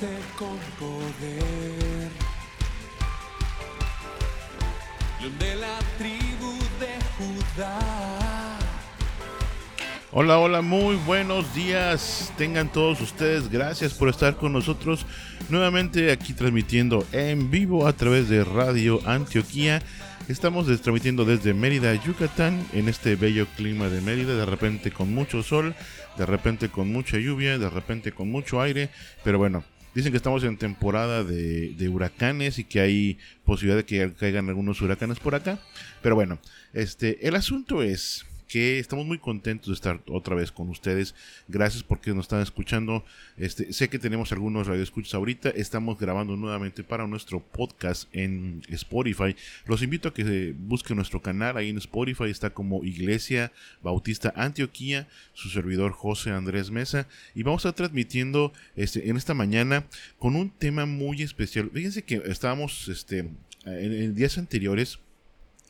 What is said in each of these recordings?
viste con poder. León de la tribu de Judá. Hola, hola, muy buenos días. Tengan todos ustedes, gracias por estar con nosotros nuevamente aquí transmitiendo en vivo a través de Radio Antioquía. Estamos transmitiendo desde Mérida, Yucatán, en este bello clima de Mérida, de repente con mucho sol, de repente con mucha lluvia, de repente con mucho aire, pero bueno, dicen que estamos en temporada de, de huracanes y que hay posibilidad de que caigan algunos huracanes por acá, pero bueno, este, el asunto es que estamos muy contentos de estar otra vez con ustedes. Gracias porque nos están escuchando. Este, sé que tenemos algunos radioescuchas ahorita. Estamos grabando nuevamente para nuestro podcast en Spotify. Los invito a que busquen nuestro canal ahí en Spotify. Está como Iglesia Bautista Antioquía, su servidor José Andrés Mesa. Y vamos a estar transmitiendo este, en esta mañana con un tema muy especial. Fíjense que estábamos este, en días anteriores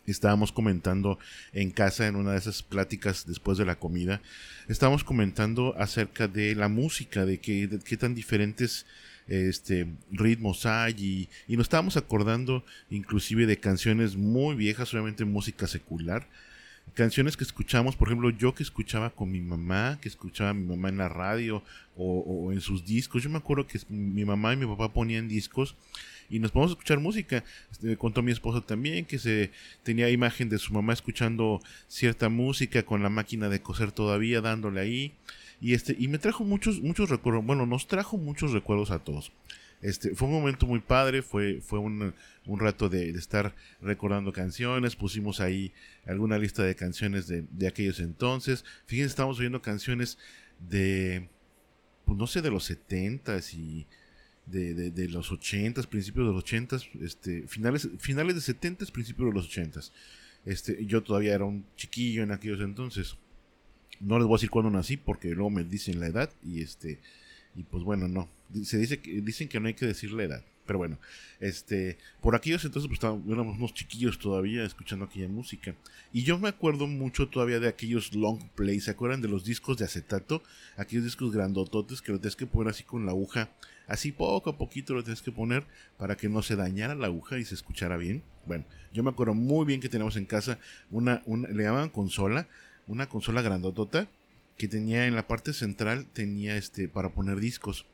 estábamos comentando en casa en una de esas pláticas después de la comida, estábamos comentando acerca de la música, de qué, tan diferentes este, ritmos hay y, nos estábamos acordando inclusive de canciones muy viejas, obviamente música secular, canciones que escuchamos, por ejemplo, yo que escuchaba con mi mamá, que escuchaba a mi mamá en la radio o, en sus discos, yo me acuerdo que mi mamá y mi papá ponían discos y nos podemos escuchar música. Este, contó mi esposa también que se tenía imagen de su mamá escuchando cierta música con la máquina de coser todavía dándole ahí. Y este y me trajo muchos muchos recuerdos, bueno, nos trajo muchos recuerdos a todos. Este, fue un momento muy padre, fue, fue un, un rato de, estar recordando canciones, pusimos ahí alguna lista de canciones de, de aquellos entonces. Fíjense, estamos oyendo canciones de, pues no sé, de los setentas y de, de, los 80 principios de los 80 este, finales, finales de 70 principios de los 80 este, yo todavía era un chiquillo en aquellos entonces. No les voy a decir cuándo nací porque luego me dicen la edad y este y pues bueno, no. Se dice que dicen que no hay que decir la edad. Pero bueno, este, por aquellos entonces pues éramos unos chiquillos todavía escuchando aquella música. Y yo me acuerdo mucho todavía de aquellos long plays, ¿se acuerdan de los discos de acetato? Aquellos discos grandototes que los tienes que poner así con la aguja, así poco a poquito lo tienes que poner para que no se dañara la aguja y se escuchara bien. Bueno, yo me acuerdo muy bien que teníamos en casa una, una le llamaban consola, una consola grandotota que tenía en la parte central tenía este para poner discos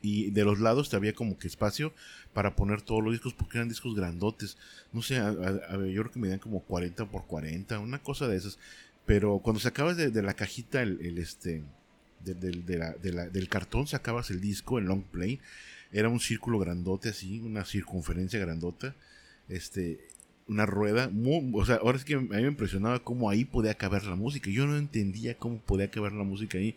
y de los lados te había como que espacio para poner todos los discos porque eran discos grandotes. No sé, a, yo creo que me dan como 40 por 40, una cosa de esas. Pero cuando sacabas de, de la cajita el, este del cartón, sacabas el disco, el long play, era un círculo grandote así, una circunferencia grandota, este, una rueda, o sea, ahora es que a mí me impresionaba cómo ahí podía caber la música. Yo no entendía cómo podía caber la música ahí.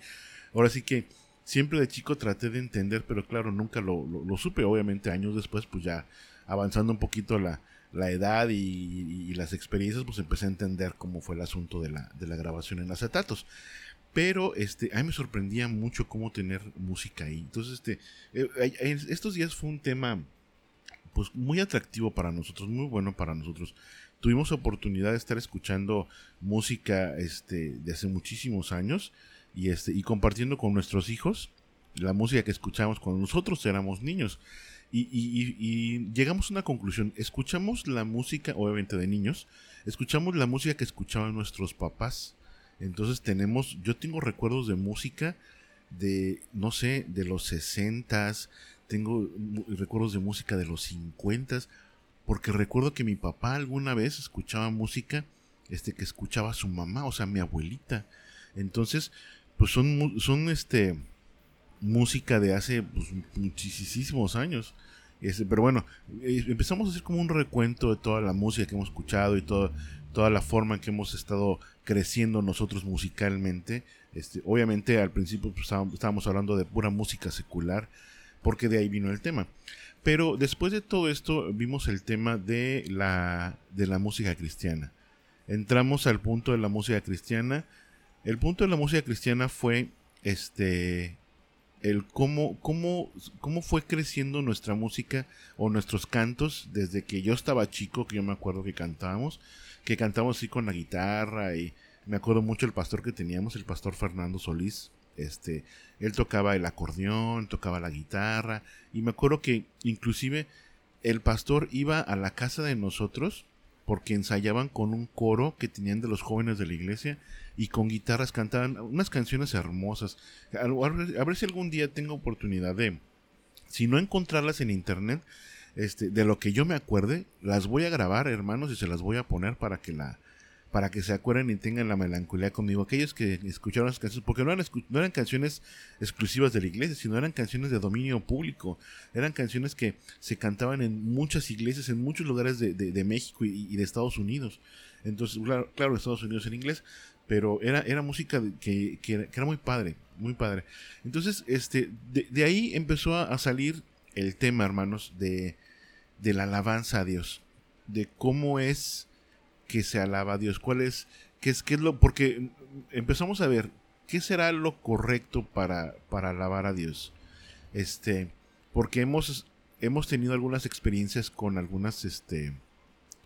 Ahora sí que siempre de chico traté de entender, pero claro, nunca lo, lo, supe. Obviamente años después, pues ya avanzando un poquito la, la edad y, las experiencias, pues empecé a entender cómo fue el asunto de la, de la grabación en acetatos. Pero este, a mí me sorprendía mucho cómo tener música ahí. Entonces, este, eh, estos días fue un tema pues muy atractivo para nosotros, muy bueno para nosotros. Tuvimos oportunidad de estar escuchando música este, de hace muchísimos años y, este, y compartiendo con nuestros hijos la música que escuchábamos cuando nosotros éramos niños. Y, y, llegamos a una conclusión. Escuchamos la música, obviamente de niños, escuchamos la música que escuchaban nuestros papás. Entonces tenemos, yo tengo recuerdos de música de, no sé, de los sesentas, tengo recuerdos de música de los cincuentas, porque recuerdo que mi papá alguna vez escuchaba música, este, que escuchaba a su mamá, o sea, mi abuelita. Entonces, pues son, son este, música de hace pues, muchísimos años. Este, pero bueno, eh, empezamos a hacer como un recuento de toda la música que hemos escuchado y toda, toda la forma en que hemos estado creciendo nosotros musicalmente. Este, obviamente al principio pues, estábamos hablando de pura música secular, porque de ahí vino el tema. Pero después de todo esto vimos el tema de la, de la música cristiana. Entramos al punto de la música cristiana el punto de la música cristiana fue este el cómo, cómo, cómo fue creciendo nuestra música o nuestros cantos desde que yo estaba chico, que yo me acuerdo que cantábamos, que cantábamos así con la guitarra y me acuerdo mucho el pastor que teníamos, el pastor Fernando Solís, Este, él tocaba el acordeón, tocaba la guitarra, y me acuerdo que inclusive el pastor iba a la casa de nosotros porque ensayaban con un coro que tenían de los jóvenes de la iglesia y con guitarras cantaban unas canciones hermosas. A, ver si algún día tengo oportunidad de, si no encontrarlas en internet, este, de lo que yo me acuerde, las voy a grabar, hermanos, y se las voy a poner para que la, para que se acuerden y tengan la melancolía conmigo. Aquellos que escucharon las canciones, porque no eran, no eran canciones exclusivas de la iglesia, sino eran canciones de dominio público. Eran canciones que se cantaban en muchas iglesias, en muchos lugares de, de, México y, de Estados Unidos. Entonces, claro, claro, Estados Unidos en inglés, pero era, era música que, que, era muy padre, muy padre. Entonces, este, de, ahí empezó a, salir el tema, hermanos, de, de la alabanza a Dios, de cómo es que se alaba a Dios? ¿Cuál es, qué es, qué es lo, porque empezamos a ver, ¿qué será lo correcto para, para alabar a Dios? Este, porque hemos, hemos tenido algunas experiencias con algunas, este,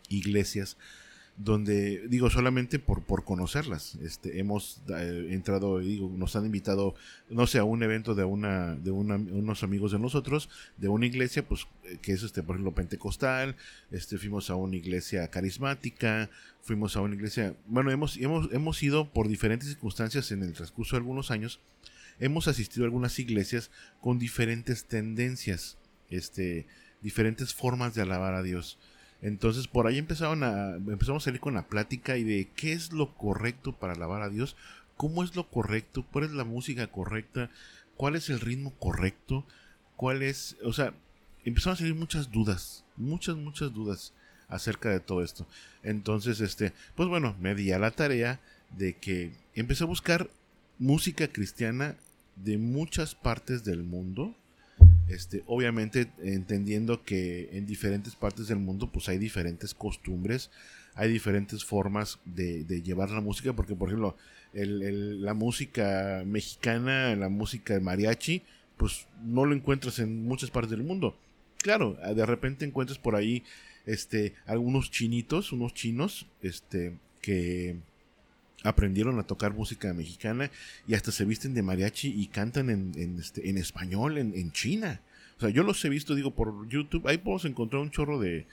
iglesias donde digo solamente por, por conocerlas este hemos eh, entrado digo nos han invitado no sé a un evento de una de unos amigos de nosotros de una iglesia pues eh, que es este por ejemplo pentecostal este fuimos a una iglesia carismática fuimos a una iglesia bueno hemos hemos hemos ido por diferentes circunstancias en el transcurso de algunos años hemos asistido a algunas iglesias con diferentes tendencias este diferentes formas de alabar a Dios entonces por ahí empezaron a, empezamos a salir con la plática y de qué es lo correcto para alabar a Dios, cómo es lo correcto, cuál es la música correcta, cuál es el ritmo correcto, cuál es, o sea, empezaron a salir muchas dudas, muchas, muchas dudas acerca de todo esto. Entonces, este, pues bueno, me di a la tarea de que empecé a buscar música cristiana de muchas partes del mundo este, obviamente entendiendo que en diferentes partes del mundo pues hay diferentes costumbres, hay diferentes formas de, llevar la música, porque por ejemplo la música mexicana, la música de mariachi, pues no lo encuentras en muchas partes del mundo. Claro, de repente encuentras por ahí este, algunos chinitos, unos chinos, este, que aprendieron a tocar música mexicana y hasta se visten de mariachi y cantan en, en, este, en español en, China. O sea, yo los he visto, digo, por YouTube. Ahí podemos encontrar un chorro de,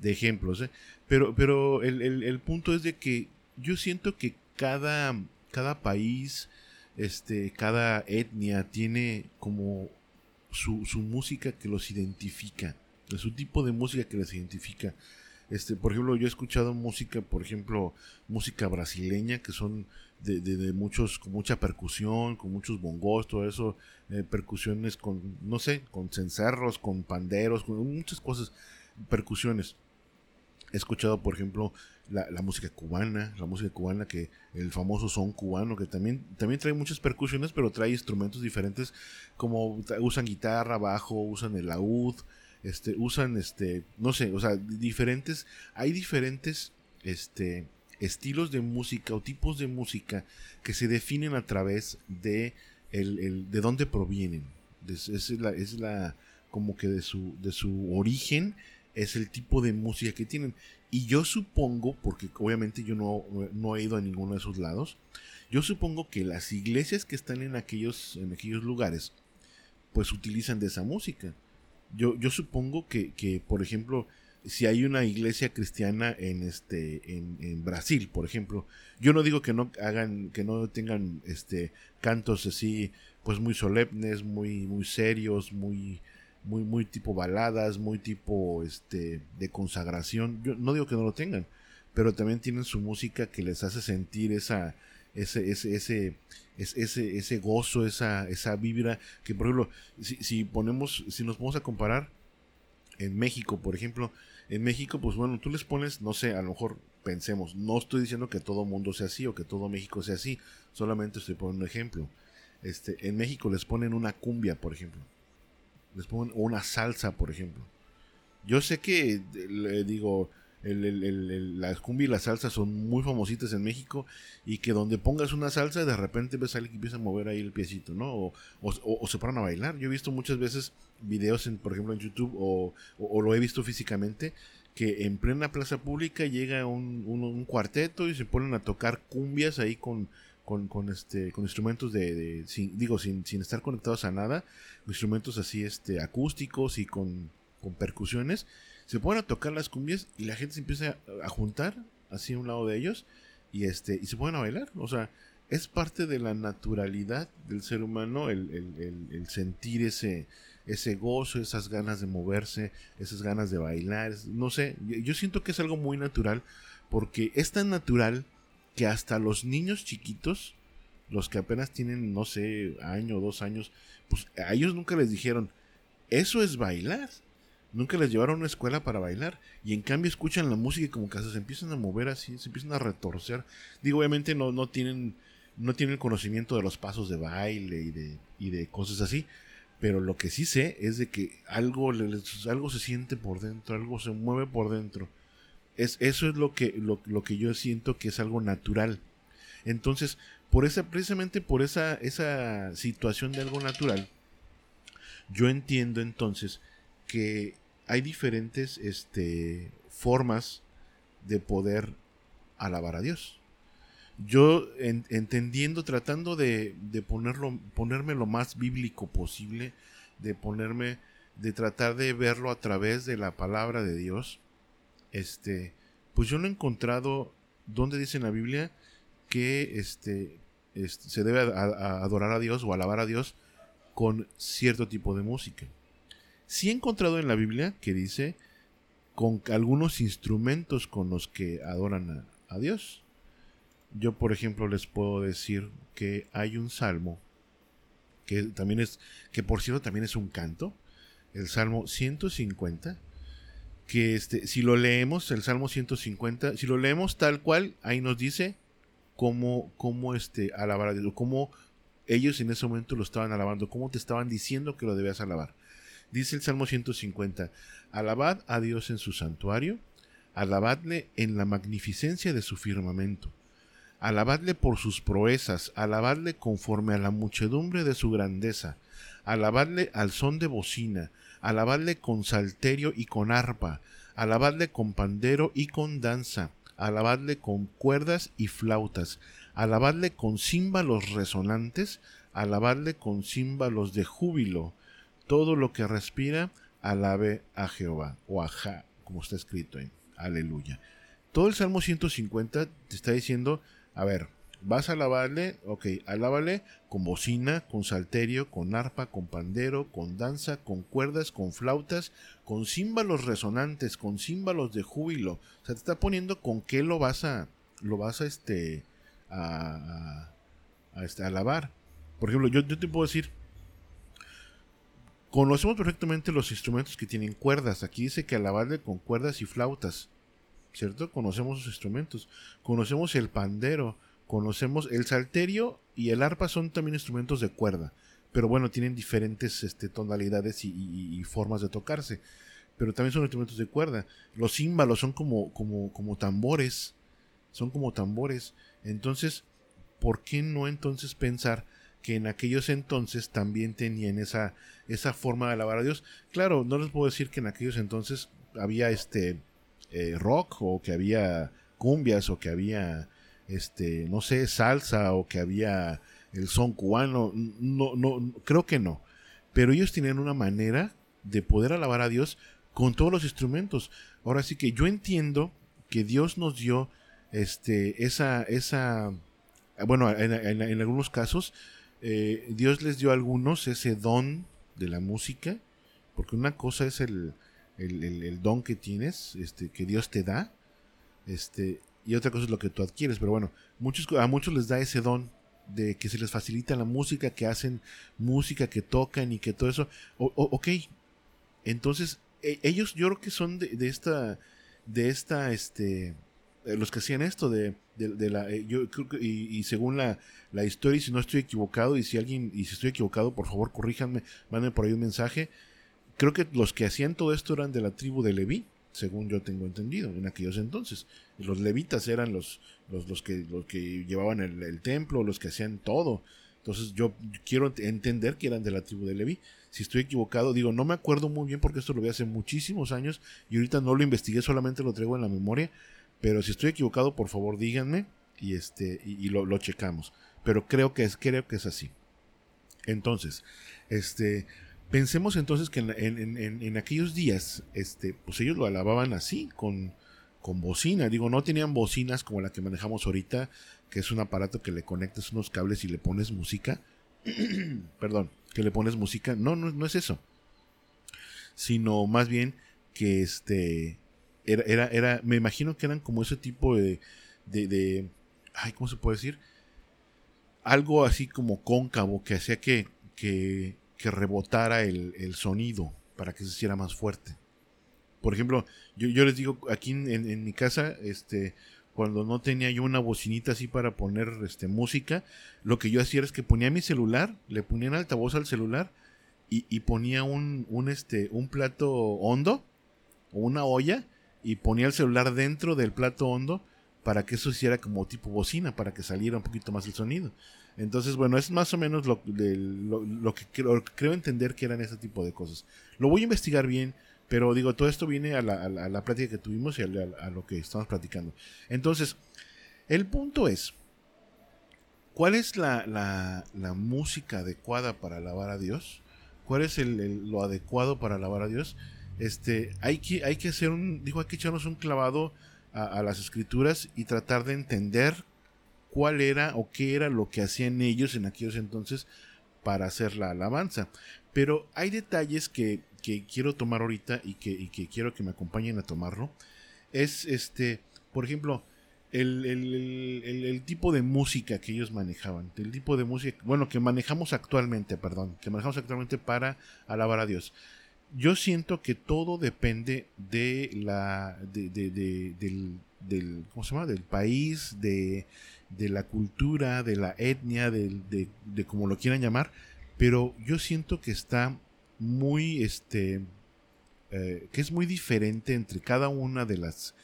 de ejemplos. ¿eh? Pero, pero el, el, punto es de que yo siento que cada, cada país, este, cada etnia tiene como su, su música que los identifica. Su tipo de música que les identifica. Este, por ejemplo, yo he escuchado música, por ejemplo, música brasileña, que son de, de, muchos, con mucha percusión, con muchos bongos, todo eso, eh, percusiones con, no sé, con cencerros, con panderos, con muchas cosas, percusiones. He escuchado, por ejemplo, la, la, música cubana, la música cubana que el famoso son cubano, que también, también trae muchas percusiones, pero trae instrumentos diferentes, como usan guitarra, bajo, usan el laúd, este, usan, este, no sé, o sea, diferentes, hay diferentes, este, estilos de música o tipos de música que se definen a través de de dónde provienen. Es, la, es la, como que de su, de su origen es el tipo de música que tienen. Y yo supongo, porque obviamente yo no, no he ido a ninguno de esos lados, yo supongo que las iglesias que están en aquellos, en aquellos lugares, pues utilizan de esa música. Yo, yo supongo que, que, por ejemplo, si hay una iglesia cristiana en este en, en, Brasil, por ejemplo, yo no digo que no hagan que no tengan este cantos así pues muy solemnes, muy muy serios, muy muy muy tipo baladas, muy tipo este de consagración. Yo no digo que no lo tengan, pero también tienen su música que les hace sentir esa ese, ese, ese, ese, ese gozo, esa, esa vibra, que por ejemplo, si, si ponemos, si nos vamos a comparar en México, por ejemplo, en México, pues bueno, tú les pones, no sé, a lo mejor pensemos, no estoy diciendo que todo mundo sea así o que todo México sea así, solamente estoy poniendo un ejemplo. Este, en México les ponen una cumbia, por ejemplo. Les ponen una salsa, por ejemplo. Yo sé que, le digo, el, el, cumbia y la salsa son muy famositas en México y que donde pongas una salsa de repente ves a alguien que empieza a mover ahí el piecito, ¿no? O, se paran a bailar. Yo he visto muchas veces videos, en, por ejemplo, en YouTube o, lo he visto físicamente que en plena plaza pública llega un, un, cuarteto y se ponen a tocar cumbias ahí con, con, este, con instrumentos de, digo, sin, sin, estar conectados a nada, instrumentos así este, acústicos y con, con, percusiones, se ponen a tocar las cumbias y la gente se empieza a, juntar así a un lado de ellos y, este, y se ponen a bailar. O sea, es parte de la naturalidad del ser humano el, el, el, sentir ese, ese gozo, esas ganas de moverse, esas ganas de bailar. No sé, yo siento que es algo muy natural porque es tan natural que hasta los niños chiquitos, los que apenas tienen, no sé, año o dos años, pues a ellos nunca les dijeron, eso es bailar. Nunca les llevaron a una escuela para bailar. Y en cambio escuchan la música y como que se empiezan a mover así, se empiezan a retorcer. Digo, obviamente no, no tienen no tienen conocimiento de los pasos de baile y de, y de cosas así. Pero lo que sí sé es de que algo, algo se siente por dentro, algo se mueve por dentro. Es, eso es lo que, lo, que yo siento que es algo natural. Entonces, por esa, precisamente por esa, esa situación de algo natural, yo entiendo entonces que hay diferentes este, formas de poder alabar a Dios. Yo entendiendo, tratando de, ponerlo, ponerme lo más bíblico posible, de ponerme, de tratar de verlo a través de la palabra de Dios, este, pues yo no he encontrado donde dice en la Biblia que este se debe adorar a Dios o alabar a Dios con cierto tipo de música. Sí he encontrado en la Biblia que dice con algunos instrumentos con los que adoran a, Dios. Yo, por ejemplo, les puedo decir que hay un salmo que también es, que por cierto también es un canto, el Salmo 150, que este, si lo leemos, el Salmo 150, si lo leemos tal cual, ahí nos dice cómo, cómo este, alabar a Dios, cómo ellos en ese momento lo estaban alabando, cómo te estaban diciendo que lo debías alabar. Dice el Salmo 150, alabad a Dios en su santuario, alabadle en la magnificencia de su firmamento, alabadle por sus proezas, alabadle conforme a la muchedumbre de su grandeza, alabadle al son de bocina, alabadle con salterio y con arpa, alabadle con pandero y con danza, alabadle con cuerdas y flautas, alabadle con címbalos resonantes, alabadle con címbalos de júbilo. Todo lo que respira, alabe a Jehová, o a Ja, como está escrito en Aleluya. Todo el Salmo 150 te está diciendo, a ver, Vas a alabarle, ok, alábale con bocina, con salterio, con arpa, con pandero, con danza, con cuerdas, con flautas, con címbalos resonantes, con címbalos de júbilo. O sea, te está poniendo con qué lo vas a, lo vas a este, a, a, este, alabar. Por ejemplo, yo, yo te puedo decir, conocemos perfectamente los instrumentos que tienen cuerdas. Aquí dice que alabarle con cuerdas y flautas. ¿Cierto? Conocemos los instrumentos. Conocemos el pandero conocemos el salterio y el arpa son también instrumentos de cuerda, pero bueno, tienen diferentes este, tonalidades y, formas de tocarse, pero también son instrumentos de cuerda. Los címbalos son como, como, como tambores, son como tambores. Entonces, ¿por qué no entonces pensar que en aquellos entonces también tenían esa, esa forma de alabar a Dios? Claro, no les puedo decir que en aquellos entonces había este eh, rock o que había cumbias o que había este, no sé, salsa o que había el son cubano, no, no, creo que no. Pero ellos tenían una manera de poder alabar a Dios con todos los instrumentos. Ahora sí que yo entiendo que Dios nos dio este, esa, esa, bueno, en, algunos casos, eh, Dios les dio a algunos ese don de la música, porque una cosa es el, el, don que tienes, este, que Dios te da, este, y otra cosa es lo que tú adquieres. Pero bueno, muchos, a muchos les da ese don de que se les facilita la música, que hacen música, que tocan y que todo eso. Ok, entonces e, ellos yo creo que son de, esta, de esta, este, los que hacían esto de, de, la, eh, yo creo que, y, según la, la historia, si no estoy equivocado, y si alguien, y si estoy equivocado, por favor corríjanme, mándenme por ahí un mensaje. Creo que los que hacían todo esto eran de la tribu de Leví según yo tengo entendido, en aquellos entonces. Los levitas eran los, los, los que, los que llevaban el, templo, los que hacían todo. Entonces yo quiero entender que eran de la tribu de Leví. Si estoy equivocado, digo, no me acuerdo muy bien porque esto lo vi hace muchísimos años y ahorita no lo investigué, solamente lo traigo en la memoria. Pero si estoy equivocado, por favor díganme y, este, y, lo, lo checamos. pero creo que es, creo que es así. Entonces, este, pensemos entonces que en, aquellos días, este, pues ellos lo alababan así, con, con bocina. Digo, no tenían bocinas como la que manejamos ahorita, que es un aparato que le conectas unos cables y le pones música. Perdón, que le pones música. No, no es eso. Sino más bien que este era, era, era, me imagino que eran como ese tipo de, de, ay, ¿cómo se puede decir? Algo así como cóncavo que hacía que, que, que rebotara el, el, sonido para que se hiciera más fuerte. Por ejemplo, yo, yo les digo, aquí en, en, mi casa, este, cuando no tenía yo una bocinita así para poner este, música, lo que yo hacía es que ponía mi celular, le ponía en altavoz al celular y, y ponía un, un, este, un plato hondo o una olla y ponía el celular dentro del plato hondo para que eso hiciera como tipo bocina, para que saliera un poquito más el sonido. Entonces, bueno, es más o menos lo, lo, que creo, entender que eran ese tipo de cosas. Lo voy a investigar bien, pero digo, todo esto viene a la, a la, plática que tuvimos y a, lo que estamos platicando. Entonces, el punto es, ¿cuál es la, la música adecuada para alabar a Dios? ¿Cuál es el, lo adecuado para alabar a Dios? Este, hay que, que hacer un, digo, hay que echarnos un clavado a, las escrituras y tratar de entender cuál era o qué era lo que hacían ellos en aquellos entonces para hacer la alabanza. Pero hay detalles que, quiero tomar ahorita y que, quiero que me acompañen a tomarlo. Es este, por ejemplo, el, el, tipo de música que ellos manejaban, el tipo de música, bueno, que manejamos actualmente, perdón, que manejamos actualmente para alabar a Dios yo siento que todo depende de la de, del, del, ¿cómo se llama? del país de, de la cultura de la etnia de, de, como lo quieran llamar pero yo siento que está muy este eh, que es muy diferente entre cada una de las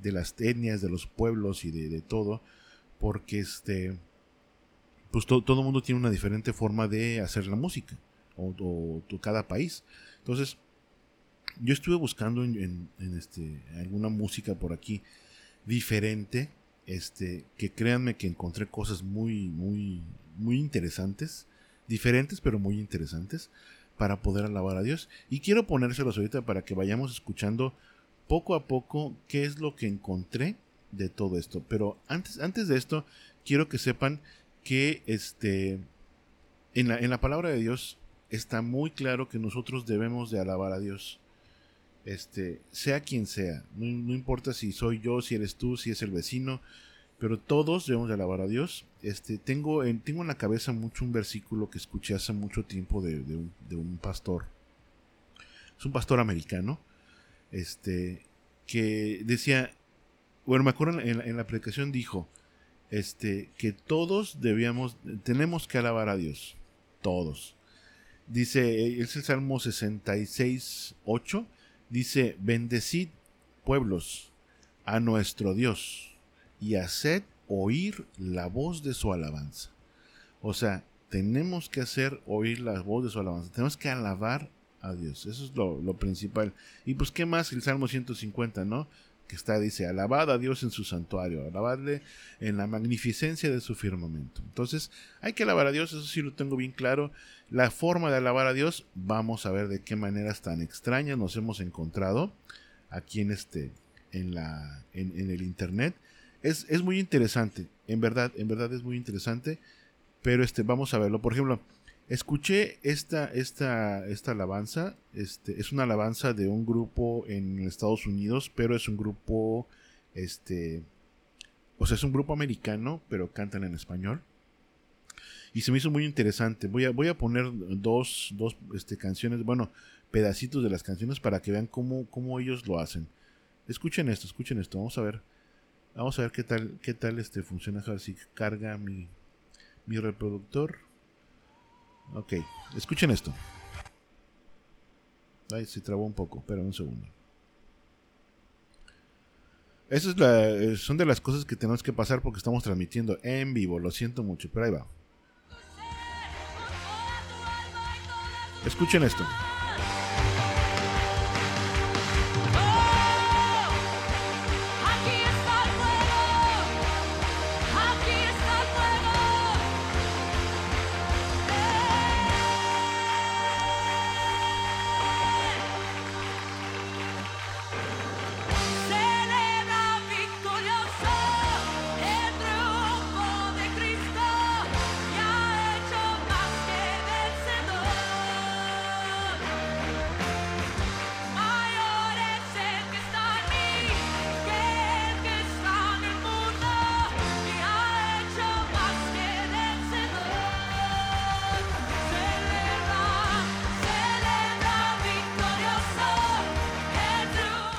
de las etnias de los pueblos y de, todo porque este pues todo el mundo tiene una diferente forma de hacer la música o, o cada país entonces, yo estuve buscando en, este, alguna música por aquí diferente, este, que créanme que encontré cosas muy, muy, muy interesantes, diferentes pero muy interesantes para poder alabar a Dios. Y quiero ponérselos ahorita para que vayamos escuchando poco a poco qué es lo que encontré de todo esto. Pero antes, antes de esto, quiero que sepan que este, en, la, en la palabra de Dios está muy claro que nosotros debemos de alabar a Dios. Este, sea quien sea, no, importa si soy yo, si eres tú, si es el vecino, pero todos debemos de alabar a Dios. Este, tengo, en, tengo en la cabeza mucho un versículo que escuché hace mucho tiempo de, un, pastor. Es un pastor americano. Este, que decía, bueno, me acuerdo en, en la predicación dijo, este, que todos debíamos, tenemos que alabar a Dios. Todos. Dice, es el Salmo 66, 8. Dice, bendecid pueblos a nuestro Dios y haced oír la voz de su alabanza. O sea, tenemos que hacer oír la voz de su alabanza. Tenemos que alabar a Dios. Eso es lo, lo principal. Y pues, ¿qué más? El Salmo 150, ¿no? Que está, dice, alabad a Dios en su santuario, alabadle en la magnificencia de su firmamento. Entonces, hay que alabar a Dios, eso sí lo tengo bien claro. La forma de alabar a Dios, vamos a ver de qué maneras tan extrañas nos hemos encontrado aquí en este, en la, en, el internet. Es, es, muy interesante, en verdad, en verdad es muy interesante, pero este, vamos a verlo. Por ejemplo, Escuché esta, esta, esta alabanza. Este, es una alabanza de un grupo en Estados Unidos, pero es un grupo. Este. O sea, es un grupo americano, pero cantan en español. Y se me hizo muy interesante. Voy a, voy a poner dos, dos este, canciones, bueno, pedacitos de las canciones para que vean cómo, cómo ellos lo hacen. Escuchen esto, escuchen esto. Vamos a ver. Vamos a ver qué tal, qué tal este funciona. A ver si carga mi, mi reproductor. Ok, escuchen esto. Ay, se trabó un poco, pero un segundo. Esas es eh, son de las cosas que tenemos que pasar porque estamos transmitiendo en vivo. Lo siento mucho, pero ahí va. Escuchen esto.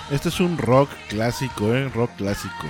Este es un rock clásico, ¿eh? Rock clásico.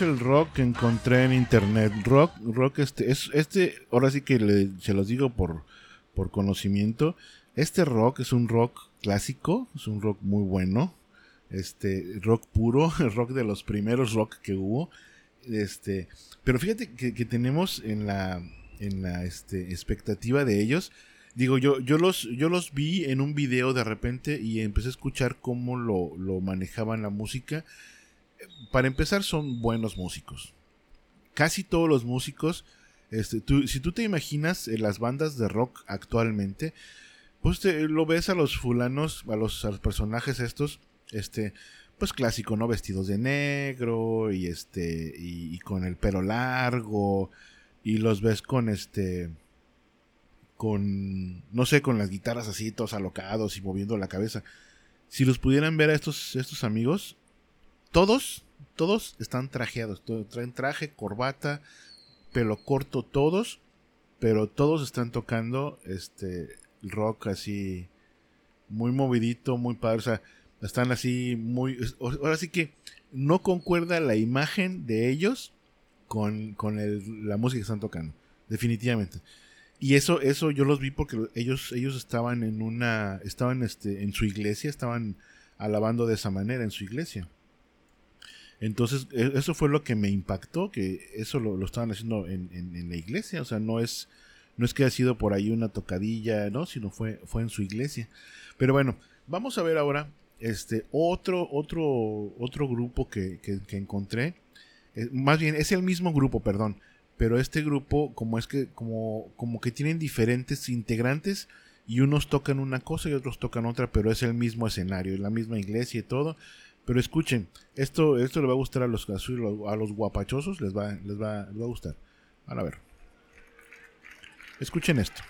El rock que encontré en internet. Rock, rock este, es, este, ahora sí que se los digo por, por conocimiento. Este rock es un rock clásico, es un rock muy bueno. Este, rock puro, el rock de los primeros rock que hubo. Este, pero fíjate que, tenemos en la, en la este, expectativa de ellos. Digo, yo, yo, los, yo los vi en un video de repente y empecé a escuchar cómo lo, lo manejaban la música para empezar, son buenos músicos. Casi todos los músicos, este, si tú te imaginas en las bandas de rock actualmente, pues lo ves a los fulanos, a los, personajes estos, este, pues clásico, ¿no? Vestidos de negro y este, y, con el pelo largo, y los ves con este, con, no sé, con las guitarras así, todos alocados y moviendo la cabeza. Si los pudieran ver a estos, estos amigos, todos, todos están trajeados, traen traje, corbata, pelo corto, todos, pero todos están tocando este rock así muy movidito, muy padre, o sea, están así muy ahora sí que no concuerda la imagen de ellos con, con la música que están tocando, definitivamente. Y eso eso yo los vi porque ellos ellos estaban en una estaban este en su iglesia, estaban alabando de esa manera en su iglesia. Entonces, e, eso fue lo que me impactó, que eso lo, estaban haciendo en, en, la iglesia, o sea, no es, no es que haya sido por ahí una tocadilla, ¿no? Sino fue, fue en su iglesia. Pero bueno, vamos a ver ahora este otro, otro, otro grupo que, que, encontré. Eh, más bien, es el mismo grupo, perdón. Pero este grupo, como es que, como, como que tienen diferentes integrantes, y unos tocan una cosa y otros tocan otra, pero es el mismo escenario, es la misma iglesia y todo. Pero escuchen, esto, esto le va a gustar a los, a los guapachosos, les va, les va, les va a gustar. a ver. Escuchen esto.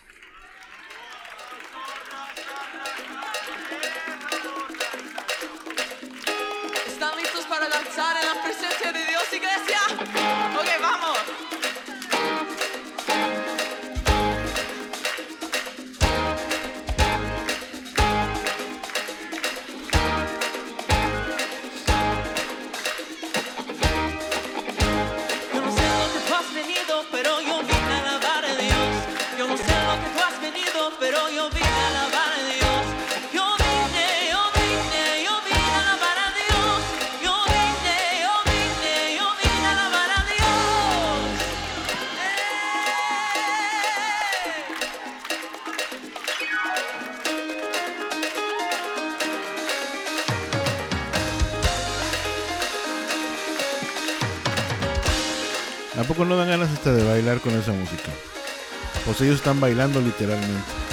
Ellos están bailando literalmente.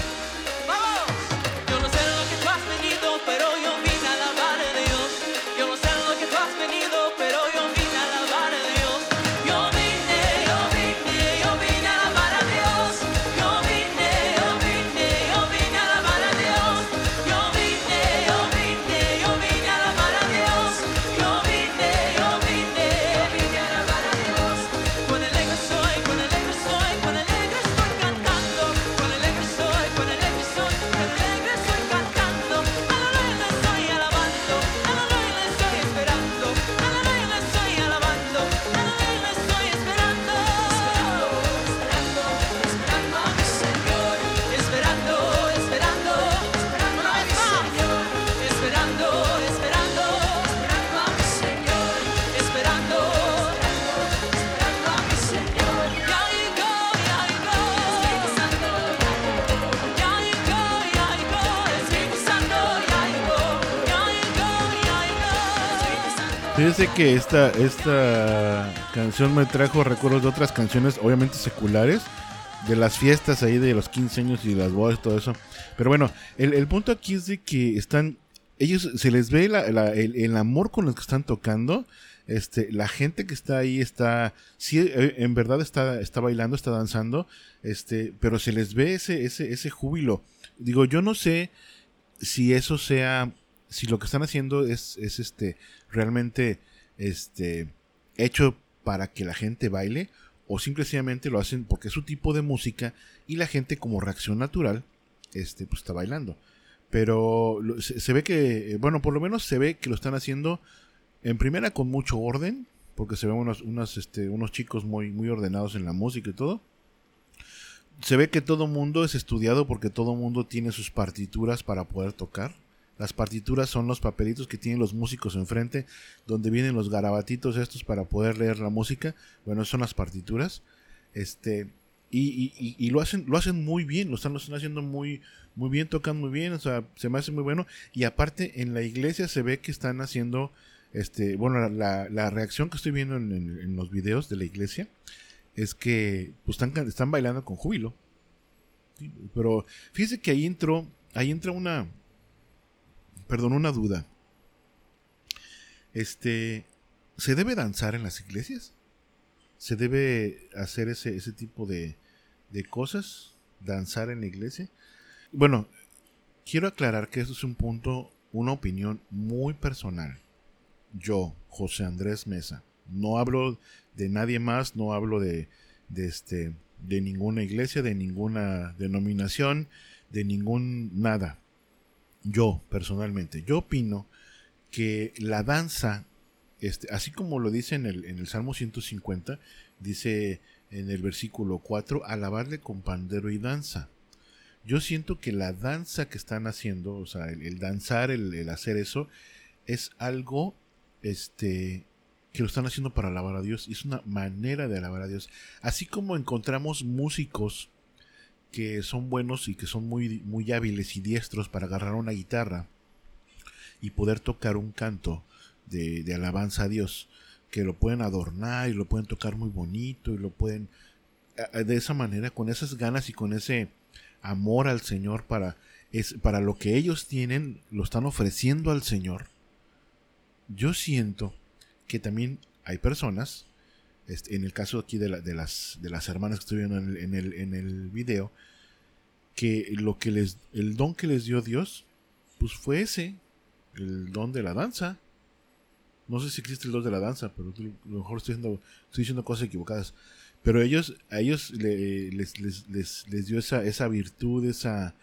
Que esta, esta canción me trajo recuerdos de otras canciones, obviamente seculares, de las fiestas ahí de los 15 años y las bodas y todo eso. Pero bueno, el, el punto aquí es de que están, ellos se les ve el, el amor con los que están tocando. Este, la gente que está ahí está, sí, eh, en verdad está, está bailando, está danzando, este, pero se les ve ese, ese, ese júbilo. Digo, yo no sé si eso sea, si lo que están haciendo es, es este, realmente, este, hecho para que la gente baile, o simplemente lo hacen porque es su tipo de música y la gente como reacción natural, este, pues está bailando. Pero se ve que, eh, bueno, por lo menos se ve que lo están haciendo en primera con mucho orden, porque se ven unos, unos, este, unos chicos muy, muy ordenados en la música y todo. Se ve que todo mundo es estudiado porque todo mundo tiene sus partituras para poder tocar. Las partituras son los papelitos que tienen los músicos enfrente, donde vienen los garabatitos estos para poder leer la música. Bueno, son las partituras. Este, y, y- y- lo hacen, lo hacen muy bien, lo están, lo están haciendo muy, muy bien, tocan muy bien, o sea, se me hace muy bueno. Y aparte, en la iglesia se ve que están haciendo, este, bueno, la, la- reacción que estoy viendo en, en- los videos de la iglesia es que pues, están, están bailando con júbilo. Pero fíjese que ahí entró, ahí entra una, perdón, una duda. Este, ¿se debe danzar en las iglesias? ¿Se debe hacer ese, ese tipo de, de cosas? ¿Danzar en la iglesia? Bueno, quiero aclarar que esto es un punto, una opinión muy personal. Yo, José Andrés Mesa, no hablo de nadie más, no hablo de, de este, de ninguna iglesia, de ninguna denominación, de ningún nada. Yo, personalmente, yo opino que la danza, este, así como lo dice en el, en el Salmo 150, dice en el versículo 4, alabarle con pandero y danza. Yo siento que la danza que están haciendo, o sea, el, el danzar, el, el hacer eso, es algo este, que lo están haciendo para alabar a Dios. Es una manera de alabar a Dios. Así como encontramos músicos que son buenos y que son muy, muy hábiles y diestros para agarrar una guitarra y poder tocar un canto de, de alabanza a Dios, que lo pueden adornar y lo pueden tocar muy bonito y lo pueden de esa manera, con esas ganas y con ese amor al Señor para, es, para lo que ellos tienen, lo están ofreciendo al Señor. Yo siento que también hay personas, este, en el caso aquí de, la- de las, de las hermanas que estoy viendo en el, en el, en el video, que lo que les, el don que les dio Dios, pues fue ese, el don de la danza. No sé si existe el don de la danza, pero a lo mejor estoy diciendo, estoy diciendo cosas equivocadas. Pero ellos, a ellos le- les, les, les, les dio esa, esa virtud, esa,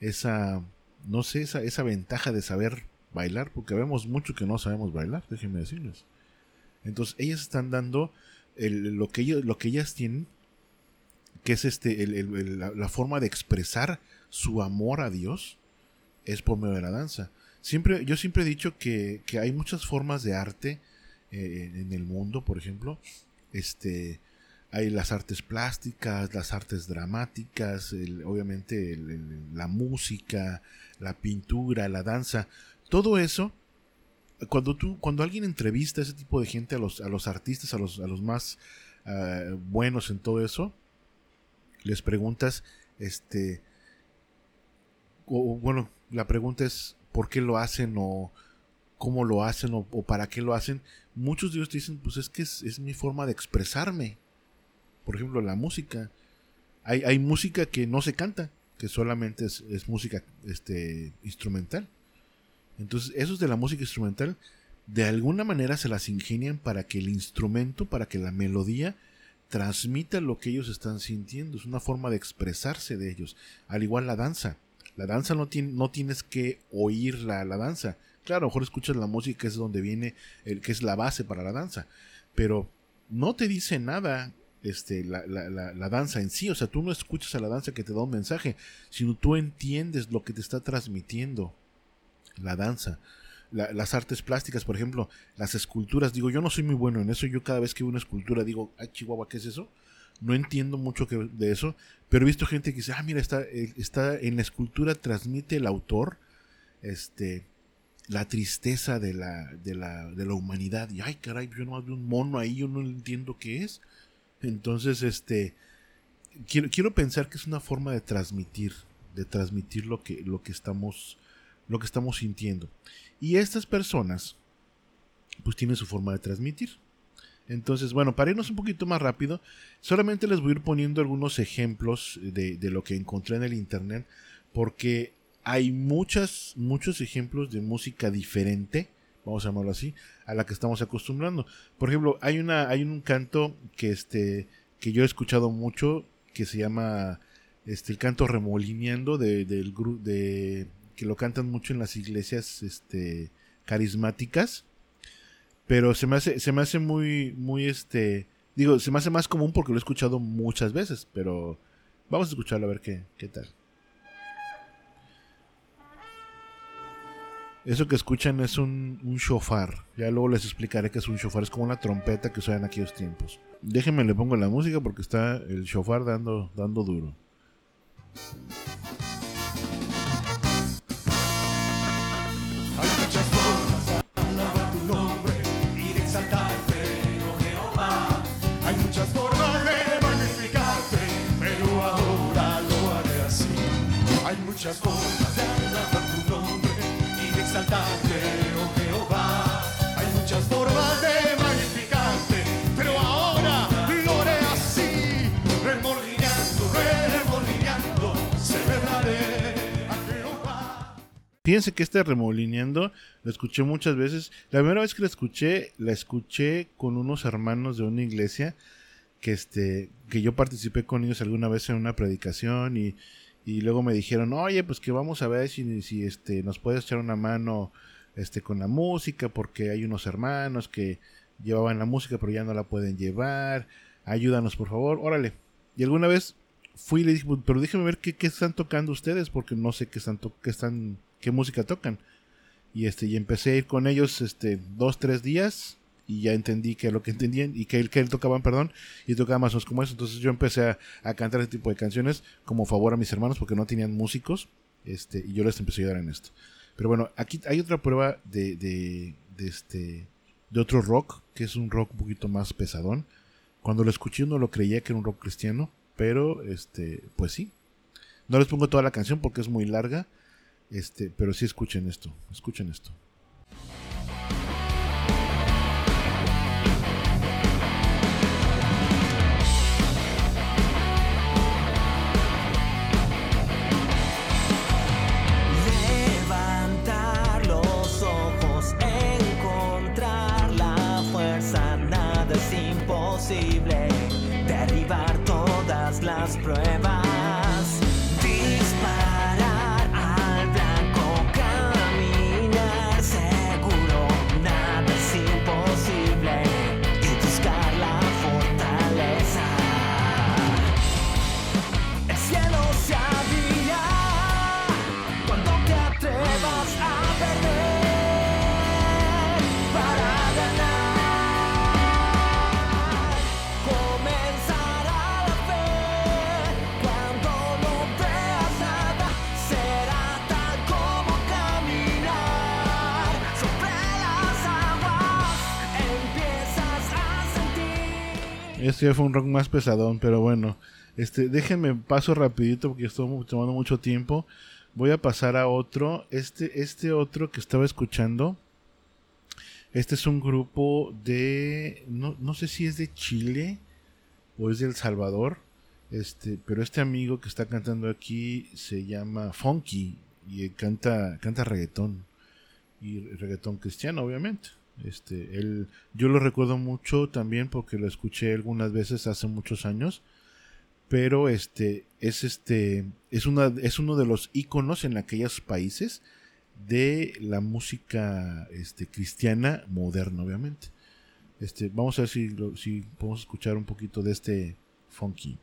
esa, no sé, esa, esa ventaja de saber bailar, porque vemos mucho que no sabemos bailar, déjenme decirles. Entonces, ellas están dando el- lo, que ellos, lo que ellas tienen, que es este, el- la, la forma de expresar su amor a Dios, es por medio de la danza. Siempre, yo siempre he dicho que, que hay muchas formas de arte eh, en el mundo, por ejemplo. Este, hay las artes plásticas, las artes dramáticas, el- obviamente el- la música, la pintura, la danza, todo eso. Cuando tú, cuando alguien entrevista a ese tipo de gente, a los, a los artistas, a los, a los más ah, buenos en todo eso, les preguntas, este, o, bueno, la pregunta es por qué lo hacen o cómo lo hacen o, o para qué lo hacen. Muchos de ellos te dicen, pues es que es, es mi forma de expresarme. Por ejemplo, la música. Hay, hay música que no se canta, que solamente es, es música este, instrumental. Entonces, esos de la música instrumental, de alguna manera se las ingenian para que el instrumento, para que la melodía transmita lo que ellos están sintiendo. Es una forma de expresarse de ellos. Al igual la danza. La danza no, tiene, no tienes que oír la, la danza. Claro, a lo mejor escuchas la música, que es donde viene, el, que es la base para la danza. Pero no te dice nada este, la, la, la, la, danza en sí. O sea, tú no escuchas a la danza que te da un mensaje, sino tú entiendes lo que te está transmitiendo la danza. La, las artes plásticas, por ejemplo, las esculturas. Digo, yo no soy muy bueno en eso. Yo cada vez que veo una escultura digo, ay, Chihuahua, ¿qué es eso? No entiendo mucho de eso, pero he visto gente que dice, ah, mira, está, está en la escultura, transmite el autor este, la tristeza de la, de la, de la humanidad. Y ay, caray, yo no veo un mono ahí, yo no entiendo qué es. Entonces, este, quiero, quiero pensar que es una forma de transmitir, de transmitir lo que, lo que estamos, lo que estamos sintiendo. Y estas personas, pues tienen su forma de transmitir. Entonces, bueno, para irnos un poquito más rápido, solamente les voy a ir poniendo algunos ejemplos de, de lo que encontré en el internet, porque hay muchas, muchos ejemplos de música diferente, vamos a llamarlo así, a la que estamos acostumbrando. Por ejemplo, hay una, hay un canto que este, que yo he escuchado mucho, que se llama este el canto remolineando de, que lo cantan mucho en las iglesias este carismáticas. Pero se me hace, se me hace muy, muy este. Digo, se me hace más común porque lo he escuchado muchas veces, pero vamos a escucharlo a ver qué, qué tal. Eso que escuchan es un, un shofar. Ya luego les explicaré que es un shofar. Es como una trompeta que usaban en aquellos tiempos. Déjenme le pongo la música porque está el shofar dando, dando duro. Muchas formas de alabar tu nombre y de exaltarte, oh Jehová. Hay muchas formas de magnificarte, pero ahora lo haré así. Remolineando, remolineando, celebraré a Jehová. Fíjense que este remolineando lo escuché muchas veces. La primera vez que la escuché, la escuché con unos hermanos de una iglesia que este que yo participé con ellos alguna vez en una predicación y, y luego me dijeron, "Oye, pues que vamos a ver si, si este nos puedes echar una mano este con la música porque hay unos hermanos que llevaban la música pero ya no la pueden llevar. Ayúdanos, por favor." Órale. Y alguna vez fui y le dije, "Pues, pero déjeme ver qué, qué están tocando ustedes porque no sé qué están, qué están qué música tocan. Y este, y empecé a ir con ellos este dos, tres días. Y ya entendí que lo que entendían y que él, que él tocaban, perdón, y tocaban más o menos como eso. Entonces yo empecé a, a cantar ese tipo de canciones como favor a mis hermanos porque no tenían músicos. Este, y yo les empecé a ayudar en esto. Pero bueno, aquí hay otra prueba de, de, de este de otro rock, que es un rock un poquito más pesadón. Cuando lo escuché no lo creía que era un rock cristiano, pero este, pues sí. No les pongo toda la canción porque es muy larga, este, pero sí escuchen esto, escuchen esto. Este ya fue un rock más pesadón, pero bueno. Este, déjenme paso rapidito porque estoy tomando mucho tiempo. Voy a pasar a otro. Este, este otro que estaba escuchando. Este es un grupo de. No, no sé si es de Chile o es de El Salvador. Este, pero este amigo que está cantando aquí se llama Funky y canta, canta reggaetón. Y reggaetón cristiano, obviamente. Este, él, yo lo recuerdo mucho también porque lo escuché algunas veces hace muchos años. Pero este es este es una es uno de los iconos en aquellos países de la música este cristiana moderna, obviamente. Este, vamos a ver si, si podemos escuchar un poquito de este funky.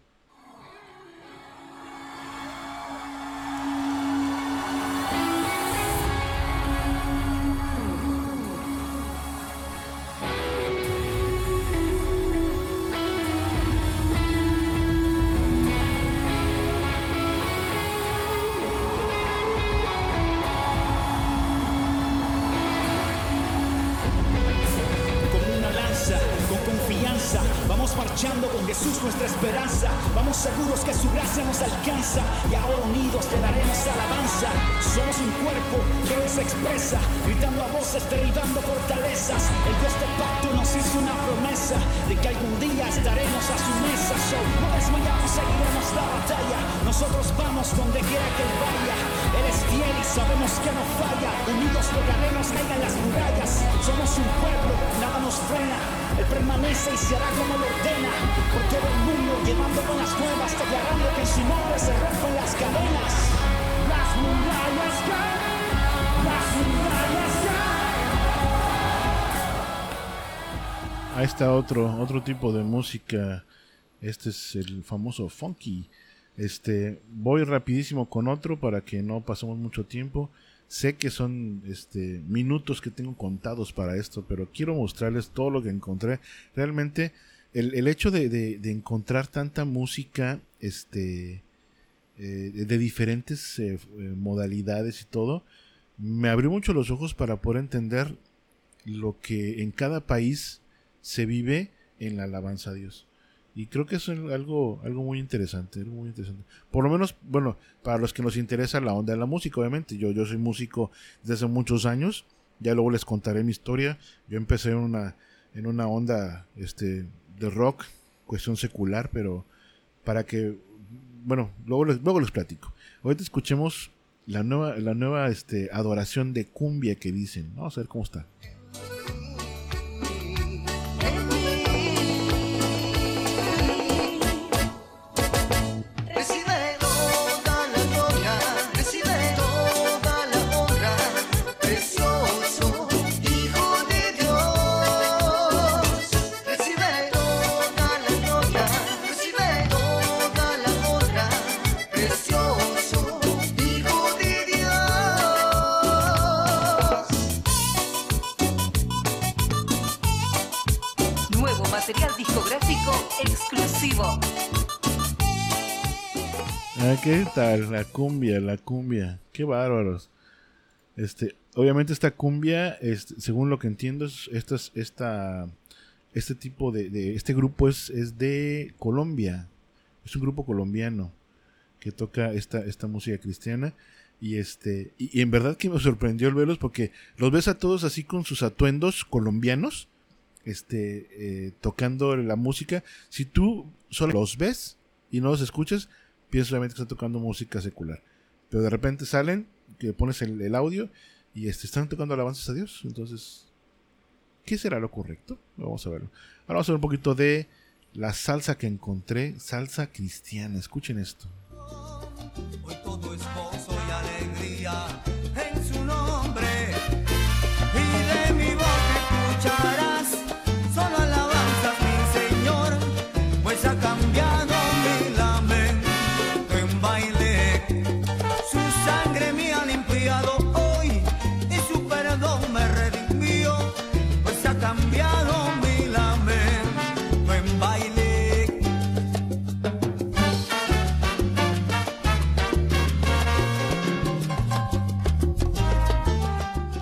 Fortalezas. El Dios del pacto nos hizo una promesa de que algún día estaremos a su mesa. So, no desmayamos, seguiremos la batalla. Nosotros vamos donde quiera que él vaya. Él es fiel y sabemos que no falla. Unidos lograremos caigan las murallas. Somos un pueblo, nada nos frena. Él permanece y se hará como lo ordena. Por todo el mundo, llevando buenas nuevas, declarando que en su nombre se rompen las cadenas. Las murallas Ahí está otro, otro tipo de música. Este es el famoso funky. Este, voy rapidísimo con otro para que no pasemos mucho tiempo. Sé que son este, minutos que tengo contados para esto, pero quiero mostrarles todo lo que encontré. Realmente, el, el hecho de, de- encontrar tanta música este, eh, de, de diferentes eh, eh, modalidades y todo, me abrió mucho los ojos para poder entender lo que en cada país se vive en la alabanza a Dios. Y creo que es algo, algo muy interesante, muy interesante. Por lo menos, bueno, para los que nos interesa la onda de la música, obviamente. Yo, yo soy músico desde hace muchos años. Ya luego les contaré mi historia. Yo empecé en una, en una onda este, de rock, cuestión secular, pero para que, bueno, luego les, luego les platico. Ahorita escuchemos la nueva, la nueva este, adoración de cumbia que dicen. Vamos a ver cómo está. ¿Qué tal? La cumbia, la cumbia. Qué bárbaros. Este, obviamente esta cumbia, este, según lo que entiendo, es, esta, es- esta, este tipo de, este grupo es, de Colombia. Es un grupo colombiano que toca esta, esta música cristiana. Y este, y, y en verdad que me sorprendió el verlos porque los ves a todos así con sus atuendos colombianos, este, eh, tocando la música. Si tú solo los ves y no los escuchas, piensas obviamente que están tocando música secular. Pero de repente salen, que pones el, audio y este, están tocando alabanzas a Dios. Entonces, ¿qué será lo correcto? Vamos a verlo. Ahora vamos a ver un poquito de la salsa que encontré, salsa cristiana. Escuchen esto. Hoy todo es y alegría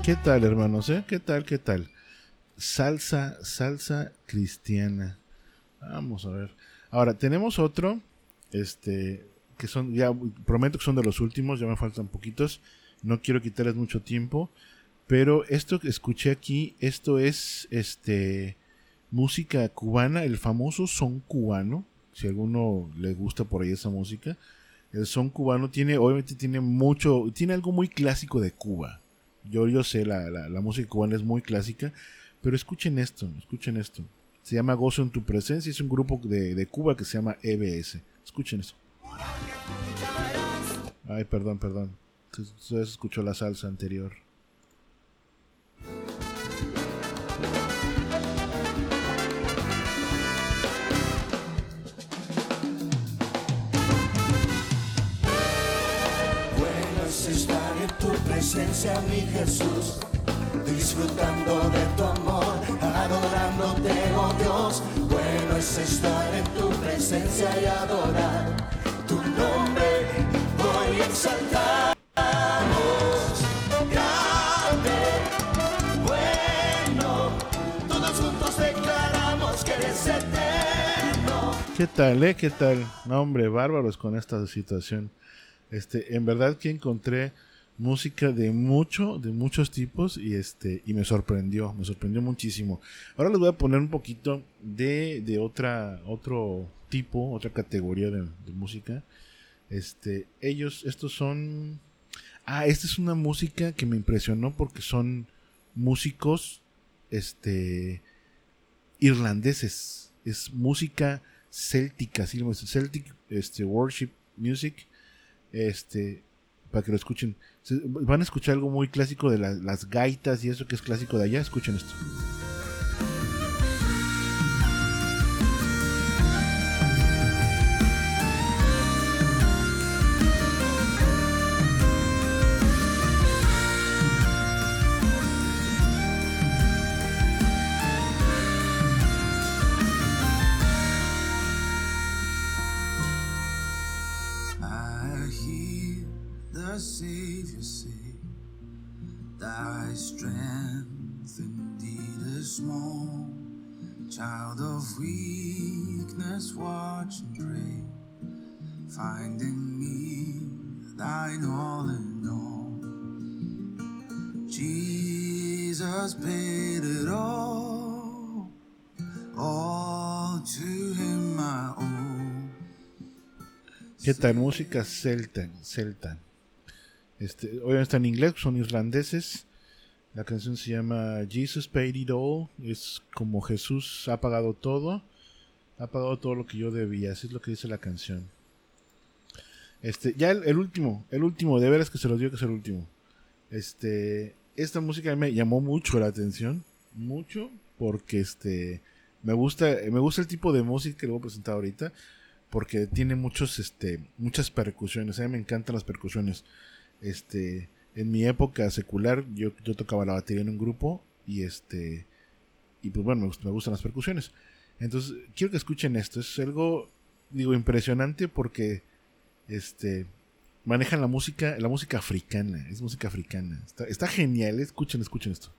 ¿Qué tal, hermanos? eh? ¿Qué tal? ¿Qué tal? Salsa, salsa cristiana. Vamos a ver. Ahora, tenemos otro, este, que son, ya prometo que son de los últimos, ya me faltan poquitos. No quiero quitarles mucho tiempo. Pero esto que escuché aquí, esto es, este, música cubana, el famoso son cubano. Si a alguno le gusta por ahí esa música. El son cubano tiene, obviamente tiene mucho, tiene algo muy clásico de Cuba. Yo, yo sé, la, la, música cubana es muy clásica, pero escuchen esto, escuchen esto. Se llama Gozo en tu presencia, es un grupo de, de Cuba que se llama EBS. Escuchen eso. Ay, perdón, perdón. Ustedes escuchó la salsa anterior. Presencia, mi Jesús, disfrutando de tu amor, adorándote, oh Dios. Bueno es estar en tu presencia y adorar tu nombre, hoy eterno. ¿Qué tal, eh? ¿Qué tal? No, hombre, bárbaros con esta situación. Este, en verdad que encontré música de mucho, de muchos tipos y este, y me sorprendió, me sorprendió muchísimo. Ahora les voy a poner un poquito de, de otra, otro tipo, otra categoría de, música. Este, ellos, estos son, ah, esta es una música que me impresionó porque son músicos, este, irlandeses. Es música céltica, dicen, Celtic este, Worship Music. Este, para que lo escuchen. Van a escuchar algo muy clásico de la- las gaitas y eso que es clásico de allá. Escuchen esto. ¿Qué tal? Música celta. celta. Este, obviamente está en inglés, son irlandeses. La canción se llama Jesus Paid It All. Es como Jesús ha pagado todo. Ha pagado todo lo que yo debía. Así es lo que dice la canción. Este, ya el, último, el último, de veras que se los dio que es el último. Este, esta música me llamó mucho la atención, mucho, porque este, me gusta, me gusta el tipo de música que le voy a presentar ahorita, porque tiene muchos, este, muchas percusiones. A mí me encantan las percusiones. Este, en mi época secular, yo, yo tocaba la batería en un grupo y este, y pues bueno, me, me gustan las percusiones. Entonces, quiero que escuchen esto. Es algo, digo, impresionante porque, este, manejan la música, la música africana. Es música africana. Está, está genial. Escuchen, escuchen esto.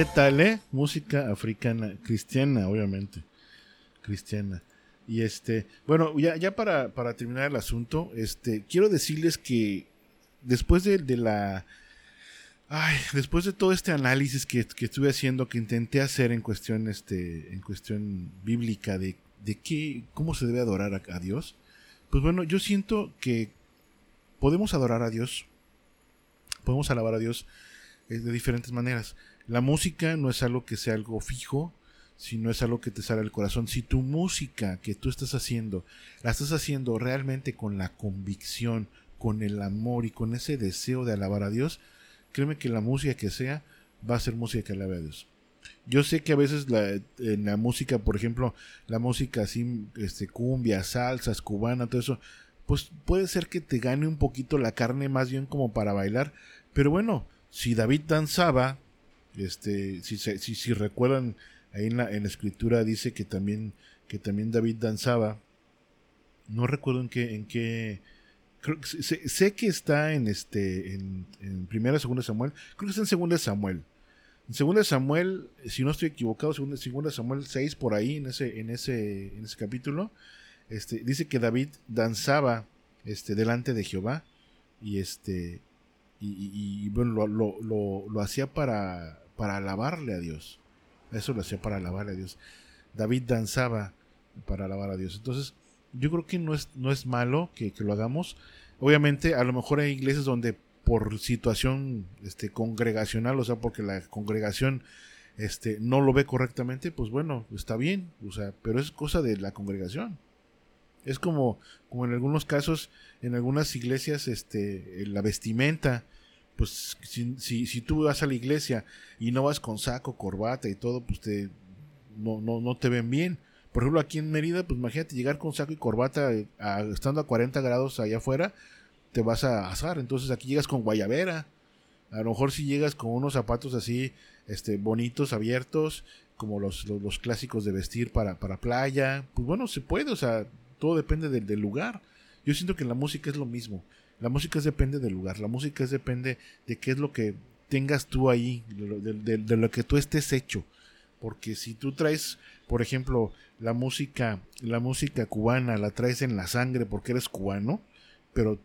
¿Qué tal, eh? Música africana, cristiana, obviamente. Cristiana. Y este, bueno, ya, para, para terminar el asunto, este, quiero decirles que después de, la. Ay, después de todo este análisis que, que estuve haciendo, que intenté hacer en cuestión, este, en cuestión bíblica de, de qué, cómo se debe adorar a, a Dios, pues bueno, yo siento que podemos adorar a Dios, podemos alabar a Dios eh, de diferentes maneras. La música no es algo que sea algo fijo, sino es algo que te sale del corazón. Si tu música que tú estás haciendo, la estás haciendo realmente con la convicción, con el amor y con ese deseo de alabar a Dios, créeme que la música que sea va a ser música que alabe a Dios. Yo sé que a veces la, en la música, por ejemplo, la música así, este, cumbia, salsas, cubana, todo eso, pues puede ser que te gane un poquito la carne más bien como para bailar. Pero bueno, si David danzaba, este, si, si, si recuerdan, ahí en la, en la escritura dice que también, que también David danzaba. No recuerdo en qué, en qué, creo sé- sé, que está en este, en, en primera, segunda Samuel, creo que está en segunda Samuel. En segunda Samuel, si no estoy equivocado, segunda, segunda Samuel 6 por ahí, en ese, en ese, en ese capítulo, este, dice que David danzaba, este, delante de Jehová, y este, y, bueno, lo, lo- lo hacía para, para alabarle a Dios. Eso lo hacía para alabarle a Dios. David danzaba para alabar a Dios. Entonces, yo creo que no es, no es malo que, lo hagamos. Obviamente, a lo mejor hay iglesias donde por situación este, congregacional, o sea, porque la congregación este, no lo ve correctamente, pues bueno, está bien, o sea, pero es cosa de la congregación. Es como, como en algunos casos, en algunas iglesias, este, la vestimenta, pues si, si, si tú vas a la iglesia y no vas con saco, corbata y todo, pues te, no, no, no te ven bien. Por ejemplo, aquí en Mérida, pues imagínate llegar con saco y corbata eh, estando a 40 grados allá afuera, te vas a asar. Entonces aquí llegas con guayabera. A lo mejor si llegas con unos zapatos así, este, bonitos, abiertos, como los, los, los clásicos de vestir para, para playa, pues bueno, se puede, o sea, todo depende del, del lugar. Yo siento que la música es lo mismo. La música es depende del lugar, la música es depende de qué es lo que tengas tú ahí, de, de lo que tú estés hecho. Porque si tú traes, por ejemplo, la música, la música cubana, la traes en la sangre porque eres cubano, pero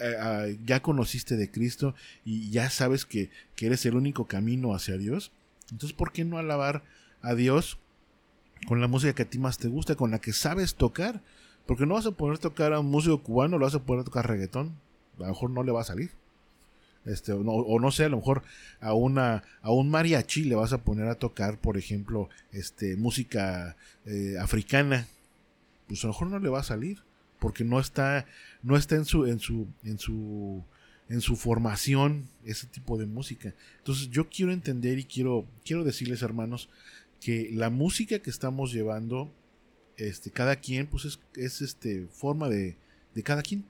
eh, ah, ya conociste de Cristo y ya sabes que, que eres el único camino hacia Dios, entonces ¿por qué no alabar a Dios con la música que a ti más te gusta, con la que sabes tocar? Porque no vas a poder tocar a un músico cubano, lo vas a poder tocar reggaetón, a lo mejor no le va a salir. Este, o, no, sé, a lo mejor a una a un mariachi le vas a poner a tocar, por ejemplo, este música eh, africana, pues a lo mejor no le va a salir, porque no está no está en su en su en su en su formación ese tipo de música. Entonces yo quiero entender y quiero quiero decirles, hermanos, que la música que estamos llevando este cada quien pues es, es este forma de de cada quien.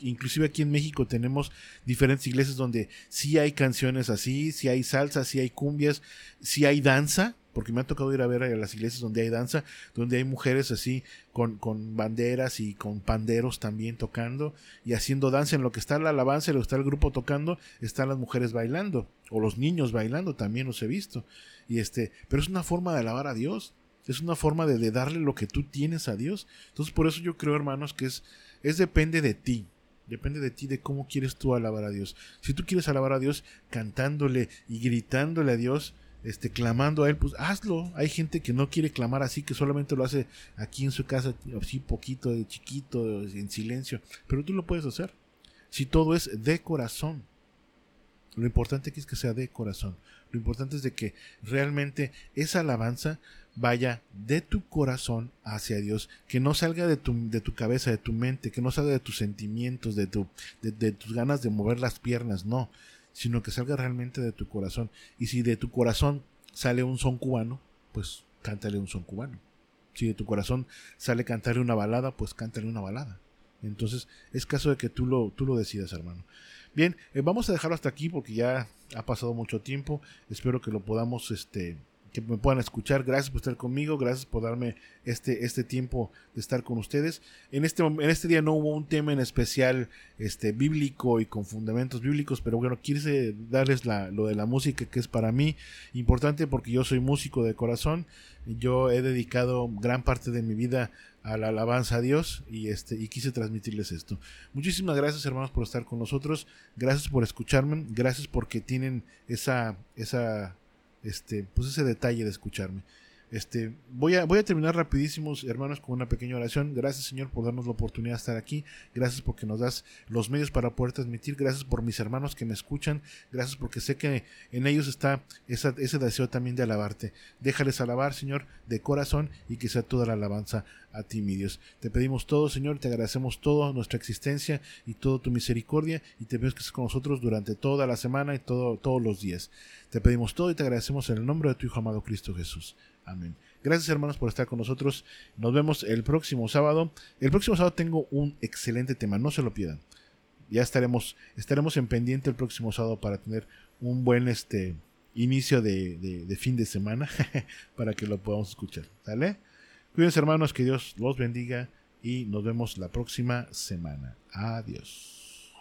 Inclusive aquí en México tenemos diferentes iglesias donde sí hay canciones así, sí hay salsa, sí hay cumbias, sí hay danza, porque me ha tocado ir a ver a las iglesias donde hay danza, donde hay mujeres así con, con banderas y con panderos también tocando y haciendo danza. En lo que está la alabanza y lo que está el grupo tocando, están las mujeres bailando, o los niños bailando, también los he visto. Y este, pero es una forma de alabar a Dios. Es una forma de, de darle lo que tú tienes a Dios. Entonces, por eso yo creo, hermanos, que es, es depende de ti. Depende de ti, de cómo quieres tú alabar a Dios. Si tú quieres alabar a Dios cantándole y gritándole a Dios, este, clamando a Él, pues hazlo. Hay gente que no quiere clamar así, que solamente lo hace aquí en su casa, así poquito, de chiquito, en silencio. Pero tú lo puedes hacer. Si todo es de corazón. Lo importante aquí es que sea de corazón. Lo importante es de que realmente esa alabanza vaya de tu corazón hacia Dios, que no salga de tu, de tu cabeza, de tu mente, que no salga de tus sentimientos, de, tu, de, tus ganas de mover las piernas, no, sino que salga realmente de tu corazón. Y si de tu corazón sale un son cubano, pues cántale un son cubano. Si de tu corazón sale cantarle una balada, pues cántale una balada. Entonces es caso de que tú lo, tú lo decidas, hermano. Bien, eh, vamos a dejarlo hasta aquí porque ya ha pasado mucho tiempo. Espero que lo podamos, este, que me puedan escuchar. Gracias por estar conmigo, gracias por darme este, este tiempo de estar con ustedes. En este, en este día no hubo un tema en especial este, bíblico y con fundamentos bíblicos, pero bueno, quise darles la, lo de la música que es para mí importante porque yo soy músico de corazón. Yo he dedicado gran parte de mi vida a la alabanza a Dios y este y quise transmitirles esto. Muchísimas gracias hermanos por estar con nosotros, gracias por escucharme, gracias porque tienen esa esa este pues ese detalle de escucharme. Este, voy a, voy a terminar rapidísimos, hermanos, con una pequeña oración. Gracias, Señor, por darnos la oportunidad de estar aquí. Gracias porque nos das los medios para poder transmitir. Gracias por mis hermanos que me escuchan. Gracias porque sé que en ellos está esa- ese deseo también de alabarte. Déjales alabar, Señor, de corazón y que sea toda la alabanza a ti, mi Dios. Te pedimos todo, Señor, te agradecemos toda nuestra existencia y toda tu misericordia y te pedimos que estés con nosotros durante toda la semana y todo, todos los días. Te pedimos todo y te agradecemos en el nombre de tu Hijo amado Cristo Jesús. Amén. Gracias hermanos por estar con nosotros. Nos vemos el próximo sábado. El próximo sábado tengo un excelente tema, no se lo pierdan. Ya estaremos, estaremos en pendiente el próximo sábado para tener un buen este inicio de, de- fin de semana para que lo podamos escuchar. ¿Sale? Cuídense hermanos, que Dios los bendiga y nos vemos la próxima semana. Adiós.